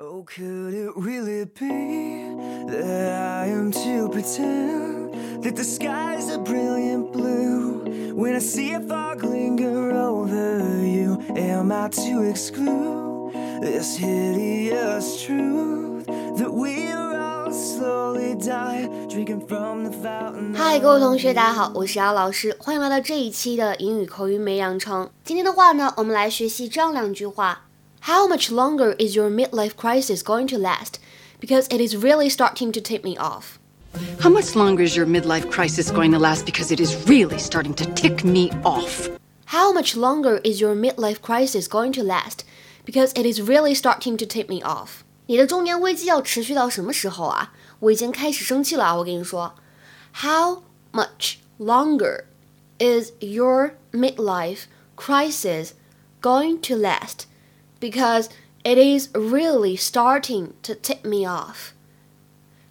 Oh, could it really be that I am to pretend that the skies are brilliant blue when I see a fog linger over you? Am I to exclude this hideous truth that we are all slowly die drinking from the fountain? 嗨，各位同学，大家好，我是姚老师，欢迎来到这一期的英语口语美养成。今天的话呢，我们来学习这样两句话。 How much longer is your midlife crisis going to last? Because it is really starting to tip me off. How much longer is your midlife crisis going to last? Because it is really starting to tick me off. How much longer is your midlife crisis going to last? Because it is really starting to tip me off. 你的中年危机要持续到什么时候啊？我已经开始生气了啊！我跟你说，How much longer is your midlife crisis going to last? because it is really starting to tip me off。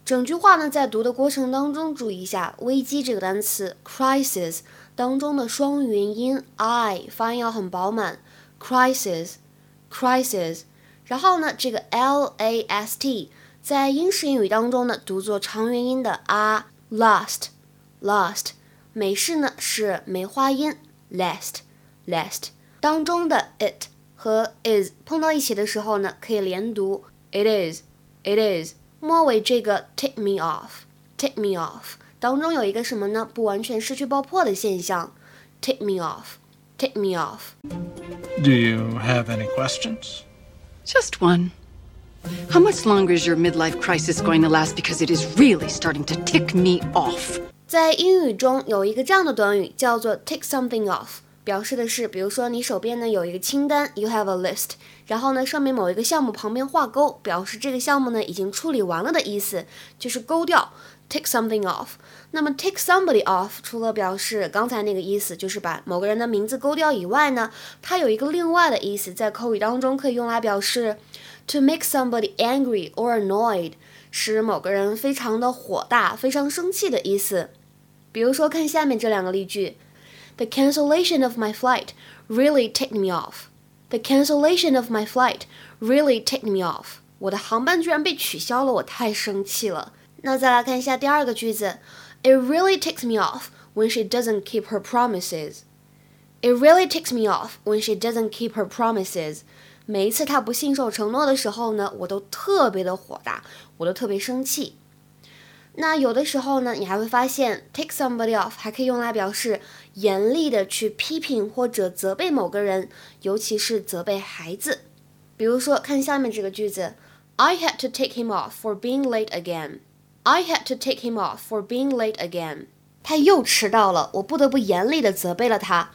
整句话呢，在读的过程当中，注意一下“危机”这个单词 “crisis” 当中的双元音 i 发音要很饱满，crisis，crisis。然后呢，这个 l a s t 在英式英语当中呢，读作长元音的 r，last，last。美式呢是梅花音 last，last。当中的 it。 和 is 碰到一起的时候呢，可以连读 it is it is。末尾这个 take me off take me off 当中有一个什么呢？不完全失去爆破的现象，take me off take me off。Do you have any questions? Just one. How much longer is your midlife crisis going to last? Because it is really starting to tick me off. 在英语中有一个这样的短语叫做 take something off。 表示的是，比如说你手边呢有一个清单，you have a list，然后呢上面某一个项目旁边画勾，表示这个项目呢已经处理完了的意思，就是勾掉，take something off。那么 take somebody off 除了表示刚才那个意思，就是把某个人的名字勾掉以外呢，它有一个另外的意思，在口语当中可以用来表示 to make somebody angry or annoyed，使某个人非常的火大、非常生气的意思。比如说看下面这两个例句。The cancellation of my flight really ticked me off. The cancellation of my flight really ticked me off. 我的航班居然被取消了，我太生气了。那再来看一下第二个句子，It really ticks me off when she doesn't keep her promises. It really ticks me off when she doesn't keep her promises. 每一次她不信守承诺的时候呢，我都特别的火大，我都特别生气。 那有的时候呢，你还会发现 take somebody off 还可以用来表示严厉的去批评或者责备某个人，尤其是责备孩子。比如说，看下面这个句子：I had to take him off for being late again. I had to take him off for being late again. 他又迟到了，我不得不严厉的责备了他。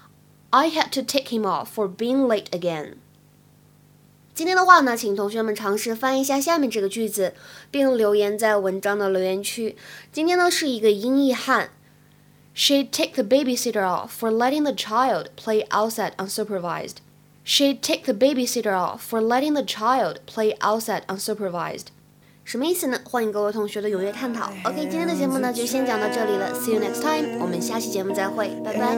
I had to take him off for being late again. 今天的话呢，请同学们尝试翻译一下下面这个句子，并留言在文章的留言区。今天呢是一个英译汉。She'd take the babysitter off for letting the child play outside unsupervised. She'd take the babysitter off for letting the child play outside unsupervised. 什么意思呢？欢迎各位同学的踊跃探讨。OK，今天的节目呢就先讲到这里了。See you next time，我们下期节目再会，拜拜。